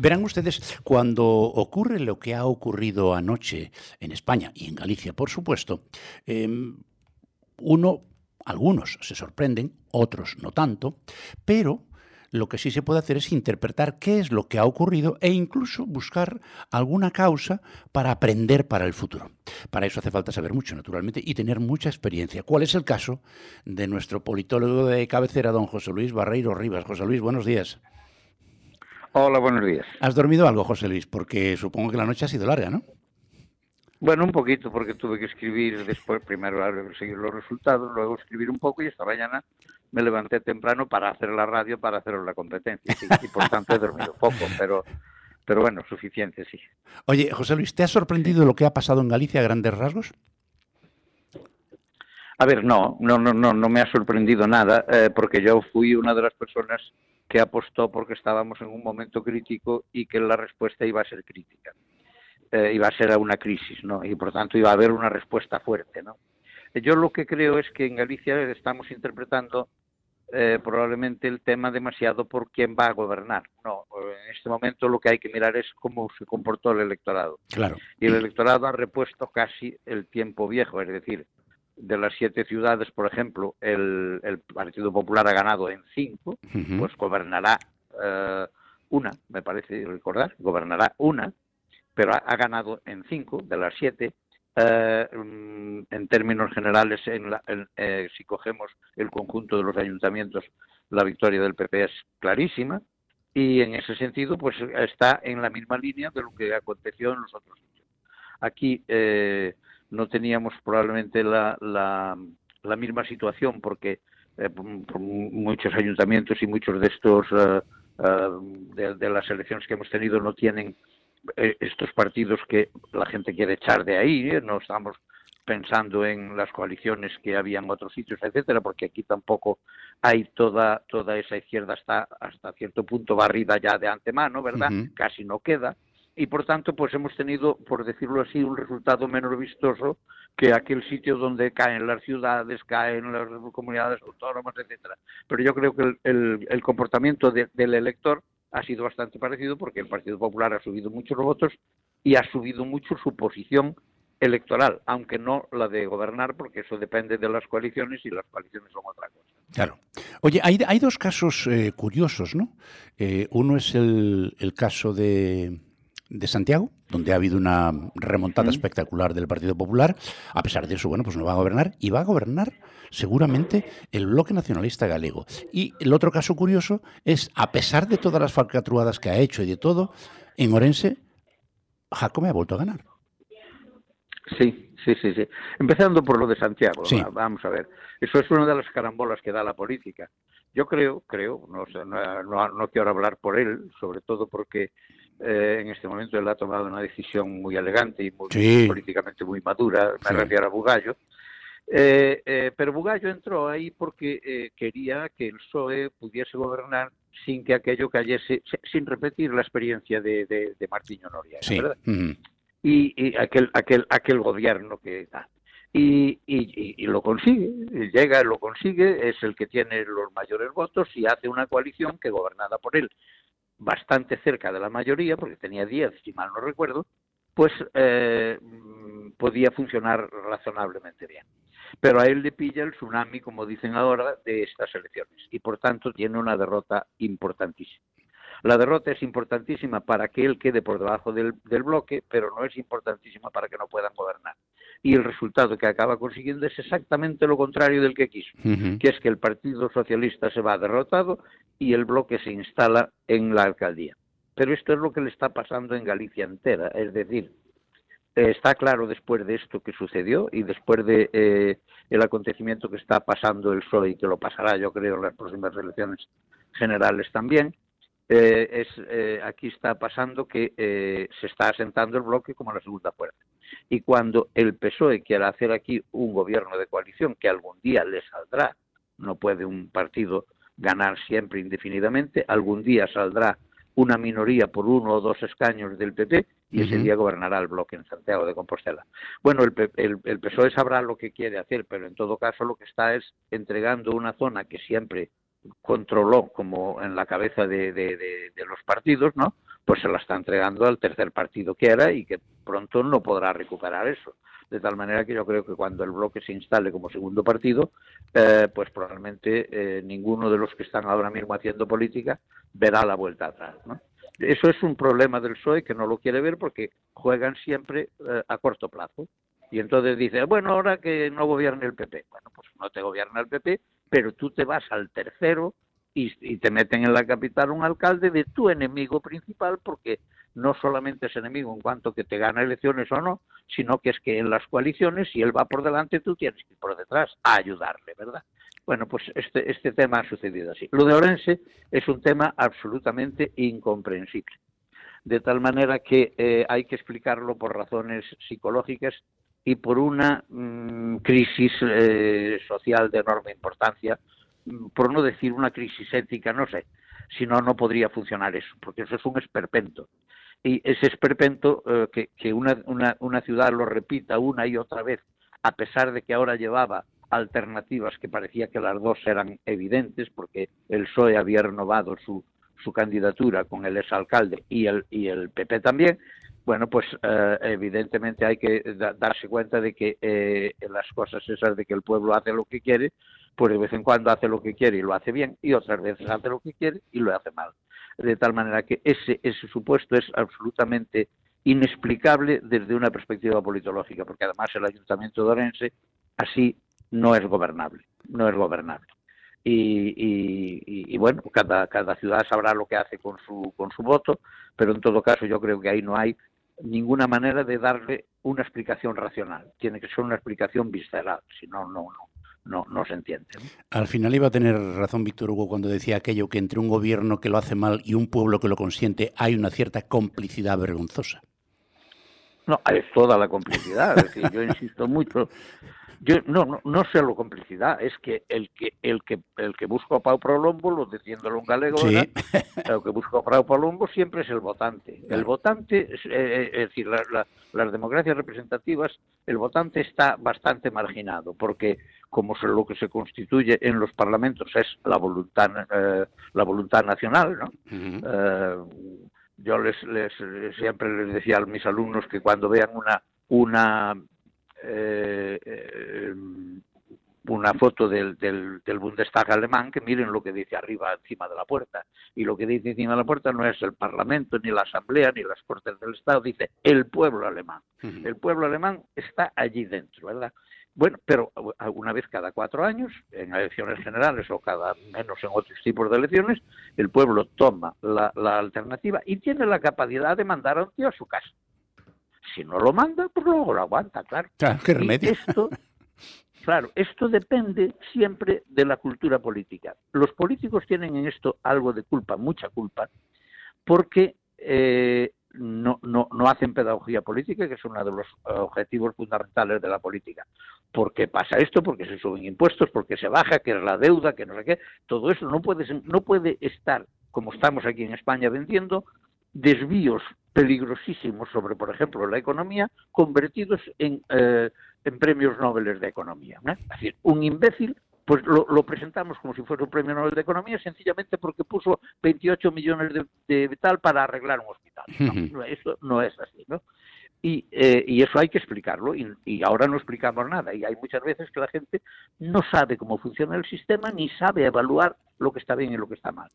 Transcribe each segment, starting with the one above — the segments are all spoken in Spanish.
Verán ustedes, cuando ocurre lo que ha ocurrido anoche en España y en Galicia, por supuesto, em, uno, algunos se sorprenden, otros no tanto, pero lo que sí se puede hacer es interpretar qué es lo que ha ocurrido e incluso buscar alguna causa para aprender para el futuro. Para eso hace falta saber mucho, naturalmente, y tener mucha experiencia. ¿Cuál es el caso de nuestro politólogo de cabecera, don José Luis Barreiro Rivas? José Luis, buenos días. Hola, buenos días. ¿Has dormido algo, José Luis? Porque supongo que la noche ha sido larga, ¿no? Bueno, un poquito, porque tuve que escribir después, primero seguir los resultados, luego escribir un poco y esta mañana me levanté temprano para hacer la radio, para hacer la competencia. y por tanto he dormido poco, pero, pero bueno, suficiente, sí. Oye, José Luis, ¿te ha sorprendido lo que ha pasado en Galicia a grandes rasgos? A ver, no, no, no, no, no me ha sorprendido nada, eh, porque yo fui una de las personas que apostó porque estábamos en un momento crítico y que la respuesta iba a ser crítica. Eh, iba a ser a una crisis, ¿no? Y por tanto iba a haber una respuesta fuerte, ¿no? Yo lo que creo es que en Galicia estamos interpretando eh, probablemente el tema demasiado por quién va a gobernar. No, en este momento lo que hay que mirar es cómo se comportó el electorado. Claro. Y el electorado ha repuesto casi el tiempo viejo, es decir, de las siete ciudades, por ejemplo, el, Partido Popular ha ganado en cinco, pues gobernará eh, una, me parece recordar, gobernará una, pero ha, ganado en cinco de las siete. Eh, mm, en términos generales, en eh, si cogemos el conjunto de los ayuntamientos, la victoria del PP es clarísima y en ese sentido, pues está en la misma línea de lo que aconteció en los otros. Aquí no teníamos probablemente la, la, misma situación porque muchos ayuntamientos y muchos de estos de, de, las elecciones que hemos tenido no tienen eh, estos partidos que la gente quiere echar de ahí, ¿eh? no estamos pensando en las coaliciones que había en otros sitios, etcétera, porque aquí tampoco hay toda toda esa izquierda hasta hasta cierto punto barrida ya de antemano, ¿verdad? Casi no queda y por tanto pues hemos tenido, por decirlo así, un resultado menos vistoso que aquel sitio donde caen las ciudades, caen las comunidades autónomas, etcétera. Pero yo creo que el, comportamiento del elector ha sido bastante parecido porque el Partido Popular ha subido muchos votos y ha subido mucho su posición electoral, aunque no la de gobernar, porque eso depende de las coaliciones y las coaliciones son otra cosa. Claro. Oye, hay, hay dos casos eh, curiosos, ¿no? Eh, uno es el caso de, de Santiago, donde ha habido una remontada espectacular del Partido Popular. A pesar de eso, bueno, pues no va a gobernar y va a gobernar seguramente el bloque nacionalista galego. Y el otro caso curioso es, a pesar de todas las falcatruadas que ha hecho y de todo, en Orense, Jacome ha vuelto a ganar. Sí, sí, sí, sí. Empezando por lo de Santiago, vamos a ver. Eso es una de las carambolas que da la política. Yo creo, creo, no, no, no quiero hablar por él, sobre todo porque eh, en este momento él ha tomado una decisión muy elegante y políticamente muy madura, me refiero a Bugallo. Eh, eh, pero Bugallo entró ahí porque quería que el PSOE pudiese gobernar sin que aquello cayese, sin repetir la experiencia de, de, Martiño Noriega, ¿verdad? y, aquel, aquel, aquel gobierno que da. Y, y, lo consigue, llega, lo consigue, es el que tiene los mayores votos y hace una coalición que gobernada por él bastante cerca de la mayoría, porque tenía 10, si mal no recuerdo, pues eh, podía funcionar razonablemente bien. Pero a él le pilla el tsunami, como dicen ahora, de estas elecciones y por tanto tiene una derrota importantísima. La derrota es importantísima para que él quede por debajo del, bloque, pero no es importantísima para que no puedan gobernar. Y el resultado que acaba consiguiendo es exactamente lo contrario del que quiso, que es que el Partido Socialista se va derrotado y el bloque se instala en la alcaldía. Pero esto es lo que le está pasando en Galicia entera, es decir, eh, está claro después de esto que sucedió y después de eh, el acontecimiento que está pasando el PSOE y que lo pasará, yo creo, en las próximas elecciones generales también, eh, es, eh, aquí está pasando que eh, se está asentando el bloque como la segunda fuerza. Y cuando el PSOE quiera hacer aquí un gobierno de coalición que algún día le saldrá, no puede un partido ganar siempre indefinidamente, algún día saldrá una minoría por uno o dos escaños del PP y ese día gobernará el bloque en Santiago de Compostela. Bueno, el, el, PSOE sabrá lo que quiere hacer, pero en todo caso lo que está es entregando una zona que siempre controló como en la cabeza de, de, los partidos, ¿no? pues se la está entregando al tercer partido que era y que pronto no podrá recuperar eso. De tal manera que yo creo que cuando el bloque se instale como segundo partido, eh, pues probablemente eh, ninguno de los que están ahora mismo haciendo política verá la vuelta atrás. ¿no? Eso es un problema del PSOE que no lo quiere ver porque juegan siempre eh, a corto plazo. Y entonces dice, bueno, ahora que no gobierne el PP. Bueno, pues no te gobierna el PP, pero tú te vas al tercero y, te meten en la capital un alcalde de tu enemigo principal porque no solamente es enemigo en cuanto que te gana elecciones o no, sino que es que en las coaliciones, si él va por delante, tú tienes que ir por detrás a ayudarle, ¿verdad? Bueno, pues este, este tema ha sucedido así. Lo de Orense es un tema absolutamente incomprensible, de tal manera que eh, hay que explicarlo por razones psicológicas y por una mm, crisis eh, social de enorme importancia por no decir una crisis ética, no sé, si no, no podría funcionar eso, porque eso es un esperpento. Y ese esperpento, eh, que, una, una, ciudad lo repita una y otra vez, a pesar de que ahora llevaba alternativas que parecía que las dos eran evidentes, porque el PSOE había renovado su, su candidatura con el exalcalde y el, y el PP también, bueno, pues eh, evidentemente hay que darse cuenta de que eh, las cosas esas de que el pueblo hace lo que quiere, pues de vez en cuando hace lo que quiere y lo hace bien, y otras veces hace lo que quiere y lo hace mal. De tal manera que ese, ese supuesto es absolutamente inexplicable desde una perspectiva politológica, porque además el Ayuntamiento de Orense así no es gobernable, no es gobernable. Y, bueno, cada, cada ciudad sabrá lo que hace con su, con su voto, pero en todo caso yo creo que ahí no hay ninguna manera de darle una explicación racional. Tiene que ser una explicación visceral, si no, no, no, no, se entiende. Al final iba a tener razón Víctor Hugo cuando decía aquello que entre un gobierno que lo hace mal y un pueblo que lo consiente hay una cierta complicidad vergonzosa. No, es toda la complicidad. Es decir, yo insisto mucho yo no, no, no sé lo complicidad, es que el que el que el que busca a Pau Prolombo, lo diciéndolo un galego, el que busca a Pau Prolombo siempre es el votante. El votante, es, eh, eh, decir, las democracias representativas, el votante está bastante marginado, porque como lo que se constituye en los parlamentos es la voluntad eh, la voluntad nacional, ¿no? yo les, les siempre les decía a mis alumnos que cuando vean una una eh, eh, una foto del, del, del, Bundestag alemán, que miren lo que dice arriba, encima de la puerta. Y lo que dice encima de la puerta no es el Parlamento, ni la Asamblea, ni las Cortes del Estado, dice el pueblo alemán. El pueblo alemán está allí dentro, ¿verdad? Bueno, pero alguna vez cada cuatro años, en elecciones generales o cada menos en otros tipos de elecciones, el pueblo toma la, la alternativa y tiene la capacidad de mandar a un tío a su casa. Si no lo manda, pues luego lo aguanta, claro. Claro, qué remedio. esto, claro, esto depende siempre de la cultura política. Los políticos tienen en esto algo de culpa, mucha culpa, porque eh, no, no, no hacen pedagogía política, que es uno de los objetivos fundamentales de la política. ¿Por qué pasa esto? Porque se suben impuestos, porque se baja, que es la deuda, que no sé qué. Todo eso no puede, no puede estar, como estamos aquí en España vendiendo, desvíos peligrosísimos sobre, por ejemplo, la economía, convertidos en, eh, en premios Nobel de Economía. Es decir, un imbécil pues lo, presentamos como si fuera un premio Nobel de Economía sencillamente porque puso 28 millones de, de tal para arreglar un hospital. No, eso no es así, ¿no? Y, eh, y, eso hay que explicarlo y, y, ahora no explicamos nada y hay muchas veces que la gente no sabe cómo funciona el sistema ni sabe evaluar lo que está bien y lo que está mal.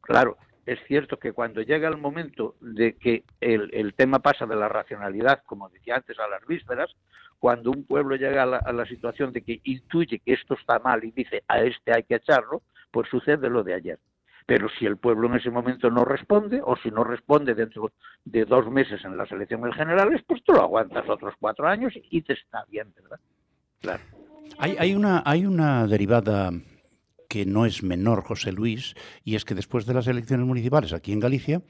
Claro, es cierto que cuando llega el momento de que el, tema pasa de la racionalidad, como decía antes, a las vísperas, cuando un pueblo llega a la, situación de que intuye que esto está mal y dice a este hay que echarlo, pues sucede lo de ayer. Pero si el pueblo en ese momento no responde, o si no responde dentro de dos meses en las elecciones generales, pues tú lo aguantas otros cuatro años y te está bien, ¿verdad? Claro. Hay, hay, una, hay una derivada que no es menor, José Luis, y es que después de las elecciones municipales aquí en Galicia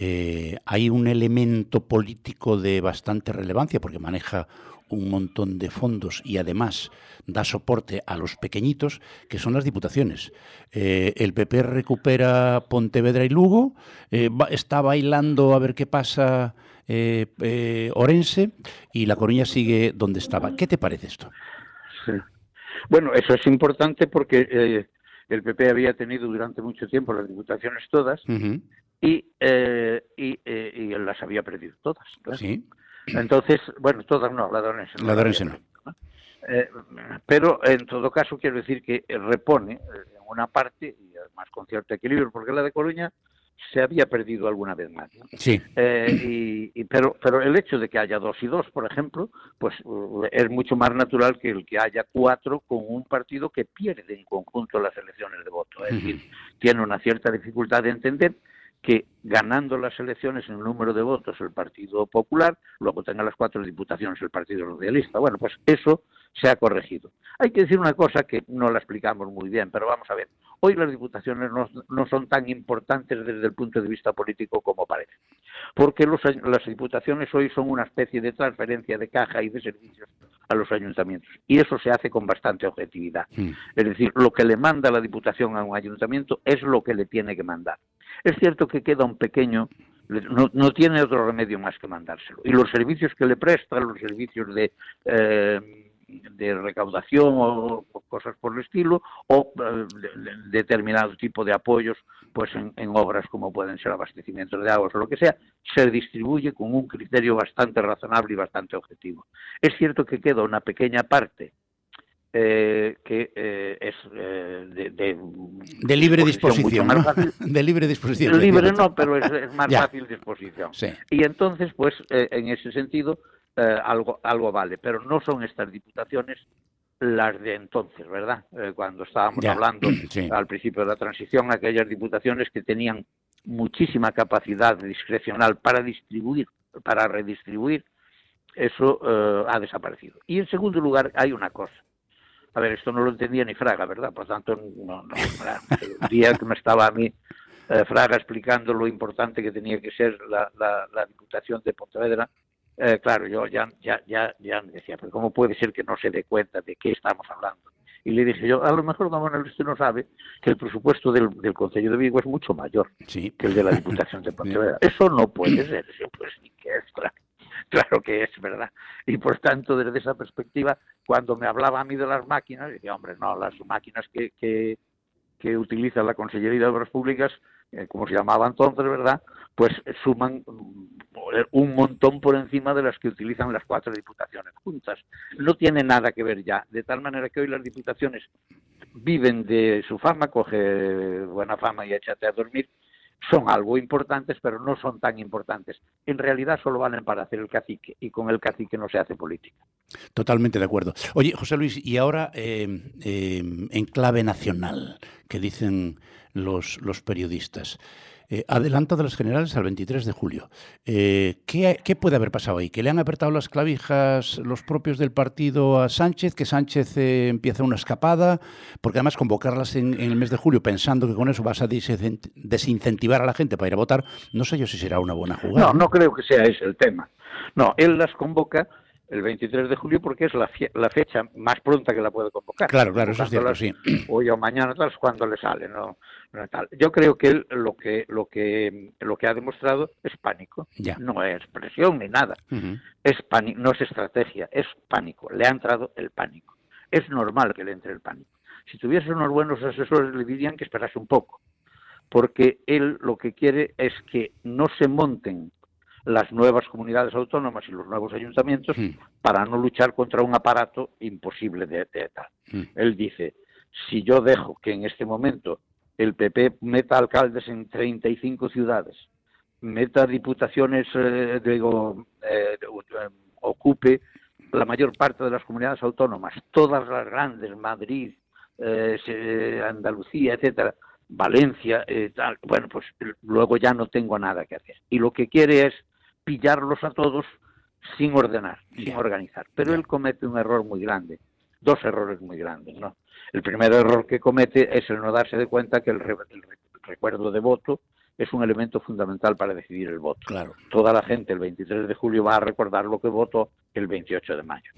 eh, hay un elemento político de bastante relevancia porque maneja un montón de fondos y además da soporte a los pequeñitos, que son las diputaciones. Eh, el PP recupera Pontevedra y Lugo, eh, está bailando a ver qué pasa Orense y La Coruña sigue donde estaba. ¿Qué te parece esto? Bueno, eso es importante porque el PP había tenido durante mucho tiempo las diputaciones todas y, eh, y, eh, y, las había perdido todas. Sí. Entonces, bueno, todas no, la de Orense. La de no. Eh, pero en todo caso quiero decir que repone en una parte, y además con cierto equilibrio, porque la de Coruña se había perdido alguna vez más. Sí. Eh, y, pero, pero el hecho de que haya dos y dos, por ejemplo, pues eh, es mucho más natural que el que haya cuatro con un partido que pierde en conjunto las elecciones de voto. Es decir, tiene una cierta dificultad de entender que ganando las elecciones en el número de votos el Partido Popular, luego tenga las cuatro diputaciones el Partido Socialista. Bueno, pues eso se ha corregido. Hay que decir una cosa que no la explicamos muy bien, pero vamos a ver. Hoy las diputaciones no, son tan importantes desde el punto de vista político como parece, porque las diputaciones hoy son una especie de transferencia de caja y de servicios a los ayuntamientos, y eso se hace con bastante objetividad. Es decir, lo que le manda la diputación a un ayuntamiento es lo que le tiene que mandar. Es cierto que queda un pequeño no, tiene otro remedio más que mandárselo. Y los servicios que le presta, los servicios de eh, de recaudación o, cosas por el estilo, o eh, determinado tipo de apoyos pues en, obras como pueden ser abastecimientos de aguas o lo que sea, se distribuye con un criterio bastante razonable y bastante objetivo. Es cierto que queda una pequeña parte eh, que eh, es de, de, libre disposición, de libre disposición. Libre no, pero es, más fácil disposición. Y entonces, pues, en ese sentido, eh, algo, algo vale, pero no son estas diputaciones las de entonces, ¿verdad? Eh, cuando estábamos hablando al principio de la transición, aquellas diputaciones que tenían muchísima capacidad discrecional para distribuir, para redistribuir, eso eh, ha desaparecido. Y en segundo lugar, hay una cosa. A ver, esto no lo entendía ni Fraga, ¿verdad? Por tanto, no, no, el día que me estaba a mí Fraga explicando lo importante que tenía que ser la, la Diputación de Pontevedra, eh, claro, yo ya, ya, ya, ya decía, pero ¿cómo puede ser que no se dé cuenta de qué estamos hablando? Y le dije yo, a lo mejor don Manuel usted no sabe que el presupuesto del, del Consejo de Vigo es mucho mayor que el de la Diputación de Pontevedra. Eso no puede ser, pues sí que es, claro, claro que es verdad. Y por tanto, desde esa perspectiva, cuando me hablaba a mí de las máquinas, decía, hombre, no, las máquinas que, que, que utiliza la Consellería de Obras Públicas, eh, como se llamaba entonces, ¿verdad? Pues suman un montón por encima de las que utilizan las cuatro diputaciones juntas. No tiene nada que ver ya, de tal manera que hoy las diputaciones viven de su fama, coge buena fama y échate a dormir, son algo importantes, pero no son tan importantes. En realidad solo valen para hacer el cacique y con el cacique no se hace política. Totalmente de acuerdo. Oye, José Luis, y ahora eh, eh, en clave nacional, que dicen los, los periodistas. Eh, de las generales al 23 de julio. Eh, ¿qué, puede haber pasado ahí? ¿Que le han apretado las clavijas los propios del partido a Sánchez? ¿Que Sánchez eh, empieza una escapada? Porque además convocarlas en, el mes de julio pensando que con eso vas a desincentivar a la gente para ir a votar, no sé yo si será una buena jugada. No, no creo que sea ese el tema. No, él las convoca el 23 de julio porque es la, la, fecha más pronta que la puede convocar. Claro, claro, eso es cierto, sí. Hoy o mañana, tal, cuando le sale, ¿no? tal. Yo creo que él lo que lo que lo que ha demostrado es pánico, no es presión ni nada. Es pánico, no es estrategia, es pánico. Le ha entrado el pánico. Es normal que le entre el pánico. Si tuviese unos buenos asesores le dirían que esperase un poco, porque él lo que quiere es que no se monten las nuevas comunidades autónomas y los nuevos ayuntamientos para no luchar contra un aparato imposible de, tal. Él dice, si yo dejo que en este momento el PP meta alcaldes en 35 ciudades, meta diputaciones, eh, digo, eh, ocupe la mayor parte de las comunidades autónomas, todas las grandes, Madrid, eh, Andalucía, etcétera, Valencia, tal, bueno, pues luego ya no tengo nada que hacer. Y lo que quiere es pillarlos a todos sin ordenar, sin organizar. Pero él comete un error muy grande, dos errores muy grandes, ¿no? El primer error que comete es el no darse de cuenta que el, recuerdo de voto es un elemento fundamental para decidir el voto. Claro. Toda la gente el 23 de julio va a recordar lo que votó el 28 de mayo.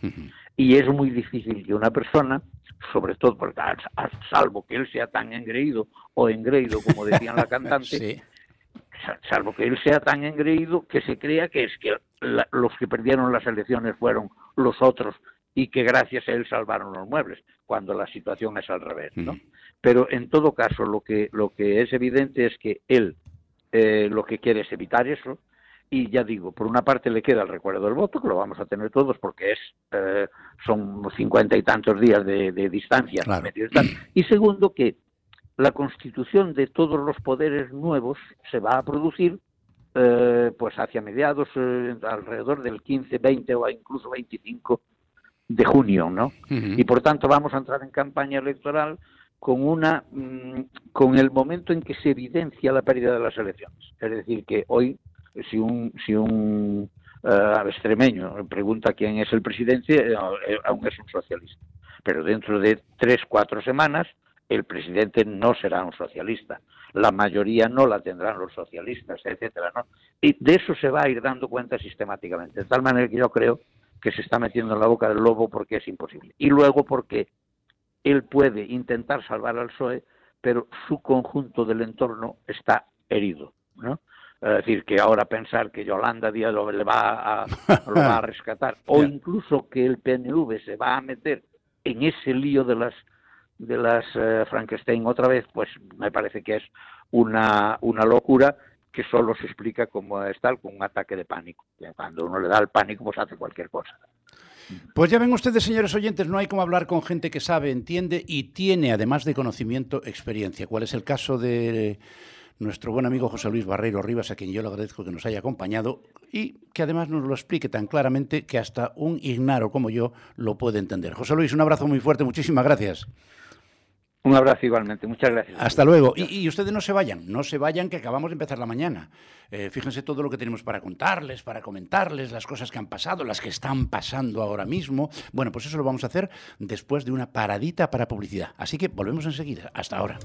Y es muy difícil que una persona, sobre todo porque, salvo que él sea tan engreído o engreído como decían la cantante, salvo que él sea tan engreído que se crea que es que los que perdieron las elecciones fueron los otros y que gracias a él salvaron los muebles, cuando la situación es al revés, ¿no? Pero en todo caso, lo que, lo que es evidente es que él eh, lo que quiere es evitar eso. Y ya digo, por una parte le queda el recuerdo del voto, que lo vamos a tener todos porque es eh, son cincuenta y tantos días de, distancia. Y segundo, que la constitución de todos los poderes nuevos se va a producir eh, pues hacia mediados, alrededor del 15, 20 o incluso 25 de junio, ¿no? Y por tanto vamos a entrar en campaña electoral con una mm, con el momento en que se evidencia la pérdida de las elecciones. Es decir, que hoy si un si un uh, extremeño pregunta quién es el presidente, eh, eh, aún es un socialista. Pero dentro de tres cuatro semanas el presidente no será un socialista. La mayoría no la tendrán los socialistas, etcétera, ¿no? Y de eso se va a ir dando cuenta sistemáticamente. De tal manera que yo creo que se está metiendo en la boca del lobo porque es imposible. Y luego porque él puede intentar salvar al PSOE, pero su conjunto del entorno está herido, ¿no? Es decir, que ahora pensar que Yolanda Díaz lo, le va a, lo va a rescatar, o incluso que el PNV se va a meter en ese lío de las de las eh, Frankenstein otra vez, pues me parece que es una, una locura que solo se explica como es tal, con un ataque de pánico. Cuando uno le da el pánico, pues hace cualquier cosa. Pues ya ven ustedes, señores oyentes, no hay como hablar con gente que sabe, entiende y tiene, además de conocimiento, experiencia. ¿Cuál es el caso de nuestro buen amigo José Luis Barreiro Rivas, a quien yo le agradezco que nos haya acompañado y que además nos lo explique tan claramente que hasta un ignaro como yo lo puede entender. José Luis, un abrazo muy fuerte, muchísimas gracias. Un abrazo igualmente, muchas gracias. Hasta luego. Y, ustedes no se vayan, no se vayan, que acabamos de empezar la mañana. Eh, fíjense todo lo que tenemos para contarles, para comentarles, las cosas que han pasado, las que están pasando ahora mismo. Bueno, pues eso lo vamos a hacer después de una paradita para publicidad. Así que volvemos enseguida. Hasta ahora.